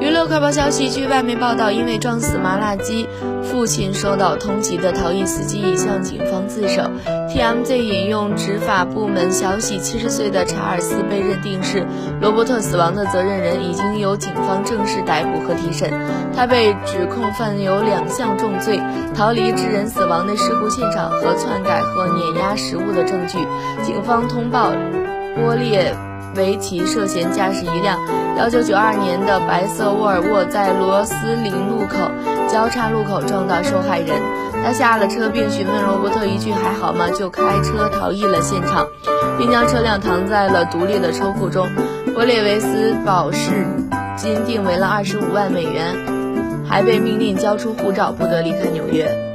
娱乐快报消息：据外媒报道，因为撞死麻辣鸡父亲受到通缉的逃逸司机已向警方自首。TMZ 引用执法部门消息，七十岁的查尔斯被认定是罗伯特死亡的责任人，已经由警方正式逮捕和提审。他被指控犯有两项重罪：逃离致人死亡的事故现场和篡改和碾压食物的证据。警方通报波列。维奇涉嫌驾驶一辆1992年的白色沃尔沃，在罗斯林路口交叉路口撞到受害人。他下了车并询问罗伯特一句“还好吗”，就开车逃逸了现场，并将车辆藏在了独立的车库中。博列维斯保释金定为了25万美元，还被命令交出护照，不得离开纽约。